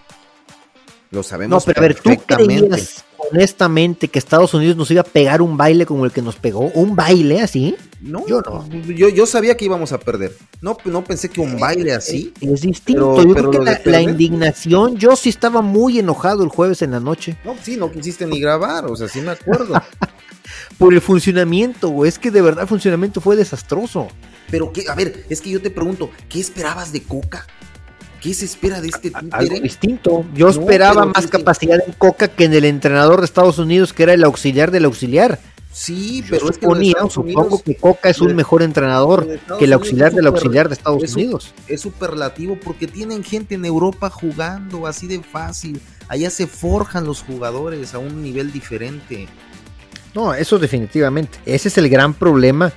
B: Lo
A: No,
B: sabemos
A: pero a ver, ¿tú creías honestamente que Estados Unidos nos iba a pegar un baile como el que nos pegó? ¿Un baile así?
B: No,
A: Yo no.
B: Yo, yo sabía que íbamos a perder. No, no pensé que un baile así.
A: Es distinto.
B: Pero-
A: Yo
B: pero
A: creo que la, la indignación, yo sí estaba muy enojado el jueves en la noche
B: No, sí, no quisiste ni grabar, o sea, sí me acuerdo.
A: por el funcionamiento, güey. Es que de verdad el funcionamiento fue desastroso.
B: Pero, ¿qué? a ver, es que yo te pregunto, ¿qué esperabas de Coca? ¿Qué se espera de este
A: algo
B: títere?
A: distinto. Yo
B: No,
A: esperaba más capacidad en Coca que en el entrenador de Estados Unidos, que era el auxiliar del auxiliar.
B: Sí,
A: Yo
B: pero es que
A: supongo
B: Unidos
A: que Coca es un mejor entrenador que el auxiliar del auxiliar de Estados
B: es
A: Unidos.
B: es superlativo porque tienen gente en Europa jugando así de fácil. Allá se forjan los jugadores a un nivel diferente.
A: No, eso definitivamente. Ese es el gran problema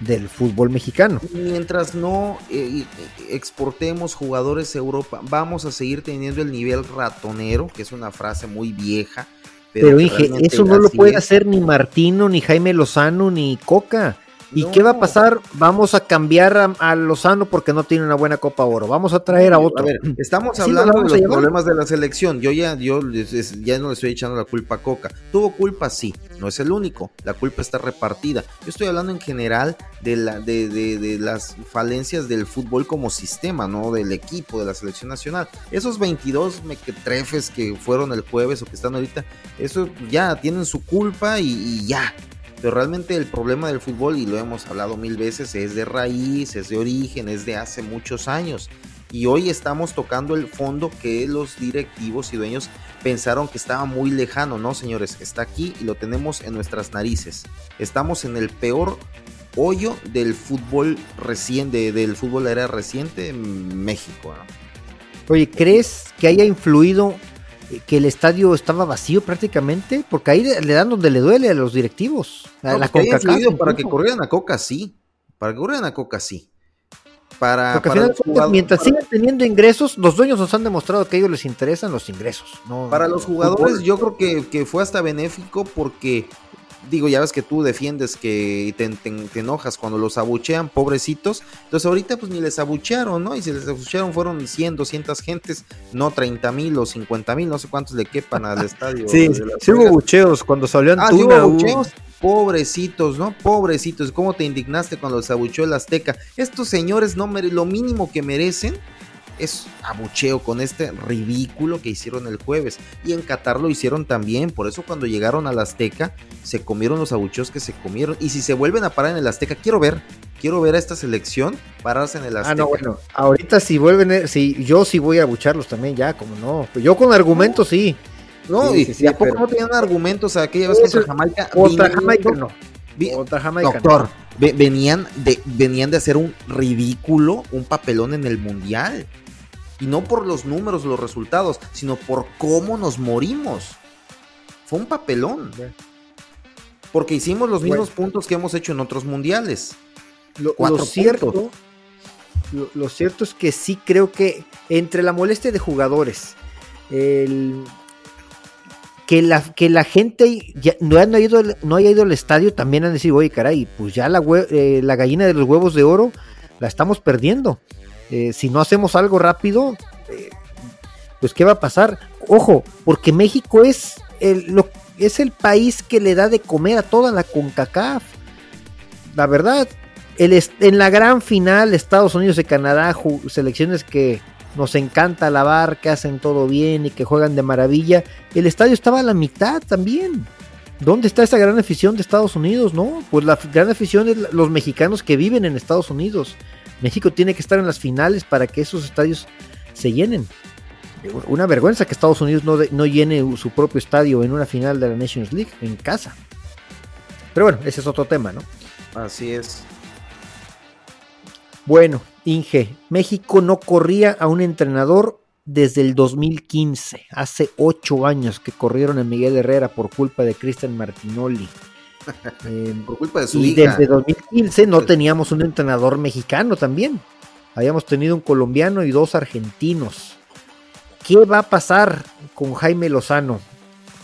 A: del fútbol mexicano.
B: Mientras no eh, eh, exportemos jugadores a Europa, vamos a seguir teniendo el nivel ratonero, que es una frase muy vieja.
A: Pero,
B: realmente
A: eso no lo puede
B: es.
A: hacer ni Martino, ni Jaime Lozano, ni Coca. ¿Y qué va a pasar? Vamos a cambiar a, Lozano porque no tiene una buena Copa Oro. Vamos a traer a otro. A ver,
B: estamos hablando de los problemas de la selección. Yo ya, yo ya no le estoy echando la culpa a Coca. Tuvo culpa, sí. No es el único. La culpa está repartida. Yo estoy hablando en general de, la, de, de, las falencias del fútbol como sistema, ¿no? Del equipo, de la selección nacional. Esos 22 mequetrefes que fueron el jueves o que están ahorita, eso ya tienen su culpa y ya pero realmente el problema del fútbol, y lo hemos hablado mil veces, es de raíz, es de origen, es de hace muchos años. Y hoy estamos tocando el fondo que los directivos y dueños pensaron que estaba muy lejano. No, señores, está aquí y lo tenemos en nuestras narices. Estamos en el peor hoyo del fútbol reciente, del fútbol era reciente en México.
A: Oye, ¿crees que haya influido que el estadio estaba vacío prácticamente, porque ahí le dan donde le duele a los directivos. A
B: la pues para que corrieran a Coca, sí. Para que corrieran a Coca, sí.
A: Para, mientras sigan teniendo ingresos, los dueños nos han demostrado que a ellos les interesan los ingresos.
B: para los jugadores, yo creo que, que fue hasta benéfico porque digo, ya ves que tú defiendes que te, te, enojas cuando los abuchean, pobrecitos. Entonces ahorita pues ni les abuchearon, ¿no? Y si les abuchearon fueron 100, 200 gentes, no 30 mil o 50 mil, no sé cuántos le quepan al estadio.
A: sí, sí hubo bucheos cuando salió
B: ah, ¿sí hubo? Pobrecitos, ¿no? Pobrecitos, ¿cómo te indignaste cuando los abucheó el Azteca? Estos señores no lo mínimo que merecen es abucheo con este ridículo que hicieron el jueves. Y en Qatar lo hicieron también. Por eso cuando llegaron al Azteca se comieron los abucheos que se comieron. Y si se vuelven a parar en el Azteca, quiero ver. Quiero ver a esta selección pararse en el Azteca. Ah, no, bueno.
A: Ahorita si vuelven, eh, si yo sí voy a abucharlos también, ya, como no. Yo con argumentos sí.
B: No, y si ¿a poco no tenían argumentos aquella vez contra Jamaica?
A: Contra Jamaica no.
B: Contra Jamaica. Doctor, venían, de, venían de hacer un ridículo, un papelón en el Mundial. Y no por los números, los resultados, sino por cómo nos morimos. Fue un papelón. Porque hicimos los mismos puntos que hemos hecho en otros mundiales.
A: Lo, cierto, lo, cierto es que sí creo que entre la molestia de jugadores, el, que, la, que la gente no, haya ido, no haya ido al estadio, también han decidido, oye, caray, pues ya la, eh, la gallina de los huevos de oro la estamos perdiendo. Eh, si no hacemos algo rápido, eh, pues ¿qué va a pasar? Ojo, porque México es el, es el país que le da de comer a toda la CONCACAF. La verdad, en la gran final, Estados Unidos y Canadá, selecciones que nos encanta lavar, que hacen todo bien y que juegan de maravilla, el estadio estaba a la mitad también. ¿Dónde está esa gran afición de Estados Unidos? No, pues la gran afición es los mexicanos que viven en Estados Unidos. México tiene que estar en las finales para que esos estadios se llenen. Una vergüenza que Estados Unidos no, llene su propio estadio en una final de la Nations League en casa. Pero bueno, ese es otro tema, ¿no?
B: Así es.
A: Bueno, Inge, México no corría a un entrenador desde el 2015. Hace ocho años que corrieron a Miguel Herrera por culpa de Cristian Martinoli.
B: Em, por culpa de su
A: y desde 2015 no teníamos un entrenador mexicano también. Habíamos tenido un colombiano y dos argentinos. ¿Qué va a pasar con Jaime Lozano?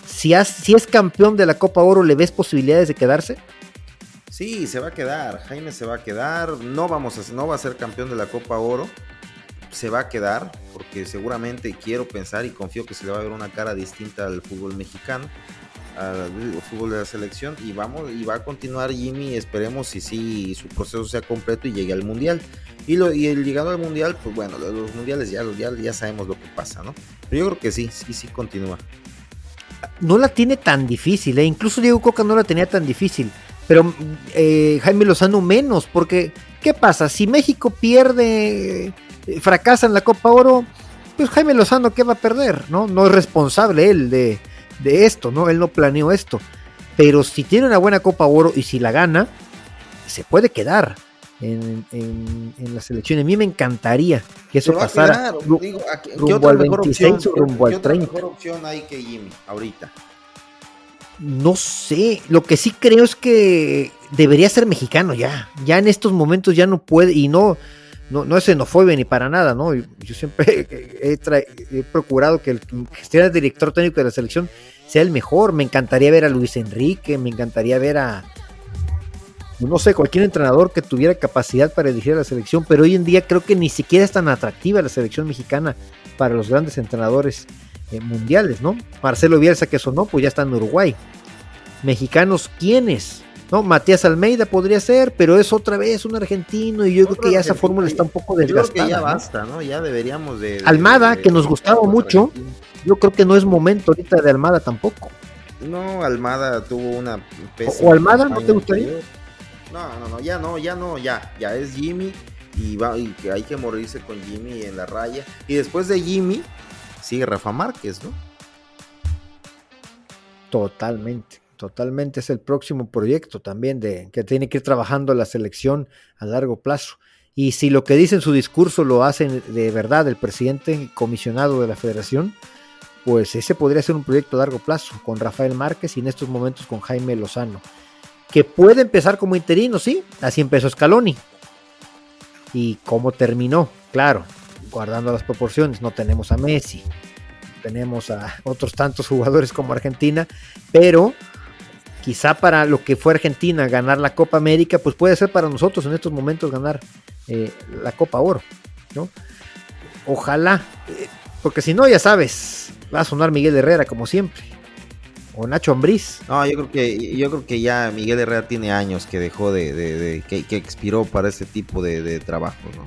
A: Si, si es campeón de la Copa Oro, ¿le ves posibilidades de quedarse?
B: Sí, se va a quedar. Jaime se va a quedar. No, vamos a, no va a ser campeón de la Copa Oro. Se va a quedar porque seguramente quiero pensar y confío que se le va a ver una cara distinta al fútbol mexicano al fútbol de la selección y vamos y va a continuar Jimmy esperemos si sí su proceso sea completo y llegue al mundial. Y lo y el llegado al mundial pues bueno los mundiales ya, ya ya sabemos lo que pasa no pero yo creo que sí sí sí continúa.
A: No la tiene tan difícil ¿eh? incluso Diego Coca no la tenía tan difícil pero eh, Jaime Lozano menos porque qué pasa si México pierde eh, fracasa en la Copa Oro pues Jaime Lozano qué va a perder no no es responsable él de de esto, ¿no? Él no planeó esto. Pero si tiene una buena Copa Oro y si la gana, se puede quedar en, la selección. A mí me encantaría que eso pasara.
B: Digo, rumbo al 26 o rumbo al 30. mejor opción hay que Jimmy ahorita?
A: No sé, lo que sí creo es que debería ser mexicano ya. Ya en estos momentos ya no puede, y no, no, no es xenofobia ni para nada, ¿no? Yo siempre he, procurado que el que esté el director técnico de la selección sea el mejor. Me encantaría ver a Luis Enrique, me encantaría ver a, no sé, cualquier entrenador que tuviera capacidad para dirigir a la selección, pero hoy en día creo que ni siquiera es tan atractiva la selección mexicana para los grandes entrenadores eh, mundiales, ¿no? Marcelo Bielsa que sonó, pues ya está en Uruguay. Mexicanos, ¿quiénes? ¿No? Matías Almeida podría ser, pero es otra vez un argentino y yo creo que ya esa fórmula está un poco desgastada.
B: ya basta, ¿no? Ya deberíamos de...
A: Almada, que nos gustaba mucho, yo creo que no es momento ahorita de Almada tampoco.
B: No, Almada tuvo una...
A: ¿O Almada no te gustaría?
B: No, no, no, ya no, ya no, ya, ya es Jimmy y, va, y que hay que morirse con Jimmy en la raya. Y después de Jimmy sigue Rafa Márquez, ¿no?
A: Totalmente, totalmente es el próximo proyecto también de que tiene que ir trabajando la selección a largo plazo. Y si lo que dice en su discurso lo hacen de verdad el presidente comisionado de la federación, pues ese podría ser un proyecto a largo plazo con Rafael Márquez y en estos momentos con Jaime Lozano que puede empezar como interino, sí, así empezó Scaloni. ¿Y cómo terminó? Claro, guardando las proporciones, no tenemos a Messi, tenemos a otros tantos jugadores como Argentina, pero quizá para lo que fue Argentina ganar la Copa América, pues puede ser para nosotros en estos momentos ganar eh, la Copa Oro, ¿no? Ojalá, eh, porque si no, ya sabes, va a sonar Miguel Herrera como siempre o Nacho Ambriz.
B: No, yo creo que yo creo que ya Miguel Herrera tiene años que dejó de, que, expiró para este tipo de, trabajo, ¿no?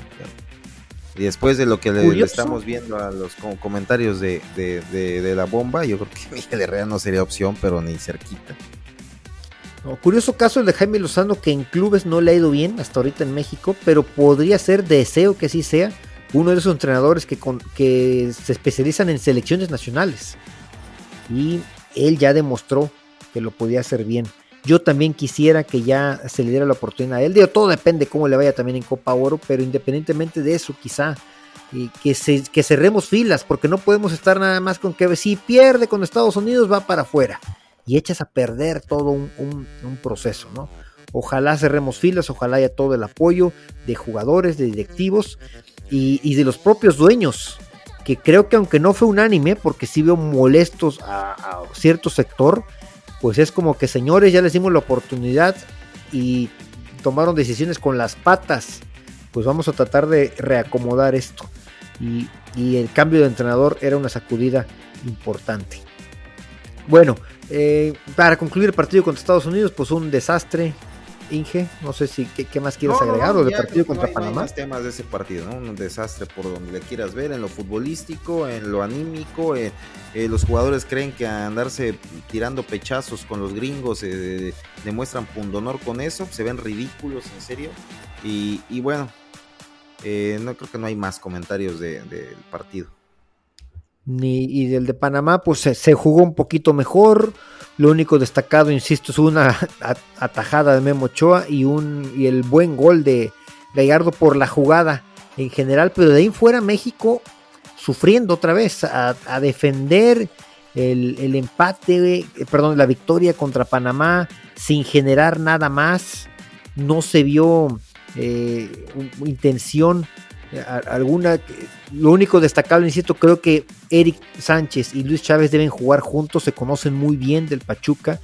B: Y después de lo que le, estamos viendo a los comentarios de, la bomba, yo creo que Miguel Herrera no sería opción, pero ni cerquita.
A: Curioso caso el de Jaime Lozano, que en clubes no le ha ido bien hasta ahorita en México, pero podría ser, deseo que sí sea, uno de esos entrenadores que, que se especializan en selecciones nacionales. Y él ya demostró que lo podía hacer bien. Yo también quisiera que ya se le diera la oportunidad a él. Digo, todo depende cómo le vaya también en Copa Oro, pero independientemente de eso, quizá que, que cerremos filas, porque no podemos estar nada más con que si pierde con Estados Unidos va para afuera y echas a perder todo un, proceso, ¿no? Ojalá cerremos filas, ojalá haya todo el apoyo de jugadores, de directivos y de los propios dueños que creo que aunque no fue unánime, porque sí veo molestos a, cierto sector, pues es como que señores, ya les dimos la oportunidad y tomaron decisiones con las patas, pues vamos a tratar de reacomodar esto. Y, y el cambio de entrenador era una sacudida importante. Bueno, eh, para concluir el partido contra Estados Unidos, pues un desastre, Inge, no sé si qué, más quieres agregar o del partido contra Panamá.
B: más temas de ese partido, ¿no? Un desastre por donde le quieras ver, en lo futbolístico, en lo anímico. Eh, eh, los jugadores creen que andarse tirando pechazos con los gringos eh, demuestran pundonor con eso, se ven ridículos, en serio. Y, bueno, no creo que no hay más comentarios del partido.
A: Ni, y del de Panamá, pues se jugó un poquito mejor lo único destacado, insisto, es una atajada de Memo Ochoa y, un, y el buen gol de Gallardo por la jugada en general, pero de ahí fuera México sufriendo otra vez a, defender el, empate, eh, perdón, la victoria contra Panamá sin generar nada más. No se vio eh, intención alguna. Lo único destacable, insisto, creo que Eric Sánchez y Luis Chávez deben jugar juntos, se conocen muy bien del Pachuca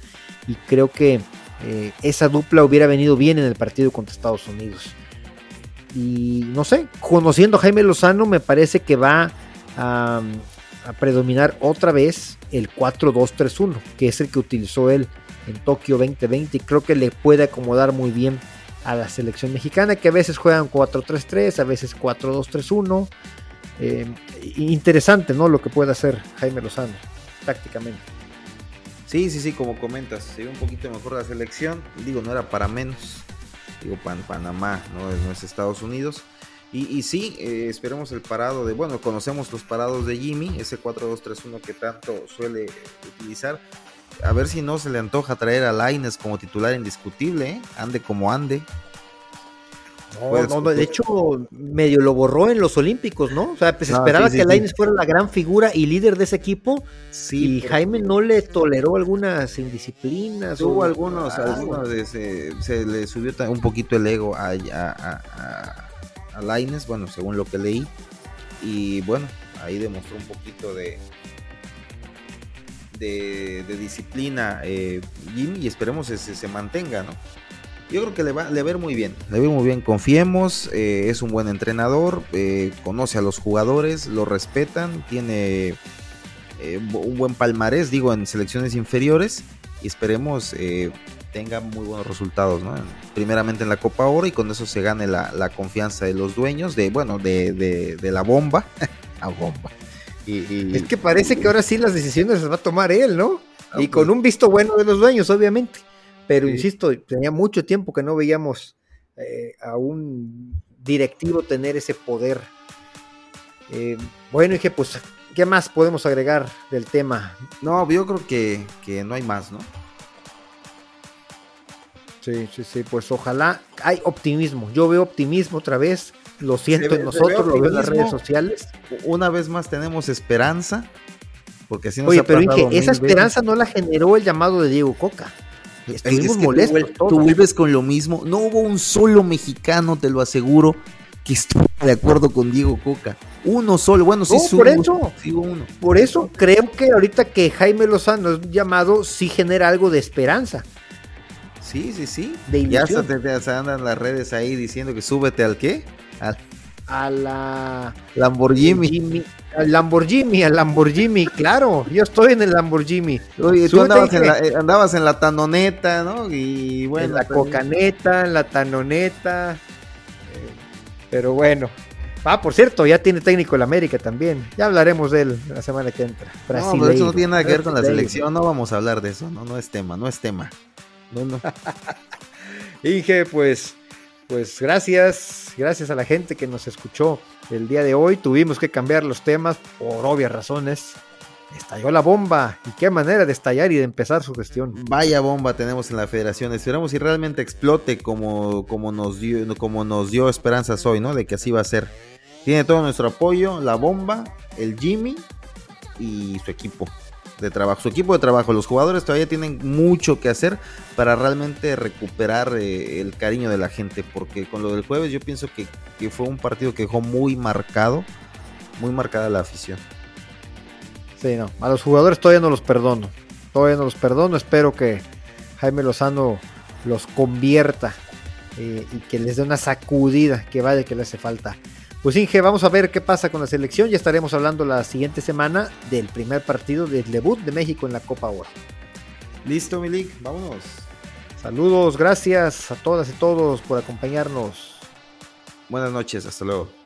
A: y creo que eh, esa dupla hubiera venido bien en el partido contra Estados Unidos. Y no sé, conociendo a Jaime Lozano, me parece que va a, a predominar otra vez el 4-2-3-1, que es el que utilizó él en Tokio 2020 y creo que le puede acomodar muy bien a la selección mexicana, que a veces juegan 4-3-3, a veces 4-2-3-1. Eh, interesante, ¿no? Lo que puede hacer Jaime Lozano, tácticamente.
B: Sí, sí, sí, como comentas, se ve un poquito mejor la selección. Digo, no era para menos. Digo, Panamá, no es, Estados Unidos. Y, sí, eh, esperemos el parado de, bueno, conocemos los parados de Jimmy, ese 4-2-3-1 que tanto suele utilizar a ver si no se le antoja traer a Laines como titular indiscutible, ¿eh? ande como ande.
A: No, no, de hecho, medio lo borró en los Olímpicos, ¿no? O sea, pues esperaba que Laines fuera la gran figura y líder de ese equipo. Sí, y Jaime no le toleró algunas indisciplinas.
B: Hubo algunos, algunos se, le subió un poquito el ego a, a, a Laines, bueno, según lo que leí. Y bueno, ahí demostró un poquito de, de, disciplina eh, y esperemos que se, mantenga, ¿no? Yo creo que le va, a ir muy bien, le va muy bien, confiemos, eh, es un buen entrenador, eh, conoce a los jugadores, lo respetan, tiene un buen palmarés, digo, en selecciones inferiores y esperemos tenga muy buenos resultados, ¿no? Primeramente en la Copa Oro y con eso se gane la, confianza de los dueños, de, bueno, de, de, la bomba, a bomba.
A: Y, Es que parece que ahora sí las decisiones las va a tomar él, ¿no? Ah, y con pues. un visto bueno de los dueños, obviamente. Pero insisto, tenía mucho tiempo que no veíamos eh, a un directivo tener ese poder. Eh, bueno, que pues, ¿qué más podemos agregar del tema?
B: No, yo creo que, no hay más, ¿no?
A: Sí, sí, sí, pues ojalá hay optimismo. Yo veo optimismo otra vez. Lo siento en nosotros, lo veo en las redes sociales.
B: Una vez más tenemos esperanza. Porque así
A: nos Oye, pero esa esperanza no la generó el llamado de Diego Coca.
B: Estuvimos molestos. Tú, vuelves con lo mismo. No hubo un solo mexicano, te lo aseguro, que estuvo de acuerdo con Diego Coca. Uno solo, bueno, sí,
A: por eso, uno. Por eso creo que ahorita que Jaime Lozano es llamado, sí genera algo de esperanza.
B: Sí, sí, sí. ya se, te, andan las redes ahí diciendo que súbete al qué?
A: Al a la
B: Lamborghini.
A: Al Lamborghini, al Lamborghini, claro, yo estoy en el Lamborghini.
B: Oye, tú andabas en, la, eh, andabas en, la, tanoneta, ¿no? Y bueno.
A: En la cocaneta, en la tanoneta. Eh, pero bueno. Ah, por cierto, ya tiene técnico el América también. Ya hablaremos de él la semana que entra.
B: No, pero eso no tiene nada que ver con la selección. No vamos a hablar de eso. No, no es tema, no es tema. No, no.
A: Inge, pues pues gracias, gracias a la gente que nos escuchó el día de hoy. Tuvimos que cambiar los temas por obvias razones. Estalló la bomba y qué manera de estallar y de empezar su gestión.
B: Vaya bomba tenemos en la federación. Esperamos si realmente explote como, como, nos dio, como nos dio esperanzas hoy, ¿no? De que así va a ser. Tiene todo nuestro apoyo, la bomba, el Jimmy y su equipo de trabajo, su equipo de trabajo. Los jugadores todavía tienen mucho que hacer para realmente recuperar eh, el cariño de la gente, porque con lo del jueves yo pienso que, fue un partido que dejó muy marcado, muy marcada la afición.
A: Sí, no, a los jugadores todavía no los perdono, todavía no los perdono, espero que Jaime Lozano los convierta eh, y que les dé una sacudida que vaya que le hace falta. Pues Inge, vamos a ver qué pasa con la selección. Ya estaremos hablando la siguiente semana del primer partido del debut de México en la Copa Oro.
B: Listo, Milik, vámonos.
A: Saludos, gracias a todas y todos por acompañarnos.
B: Buenas noches, hasta luego.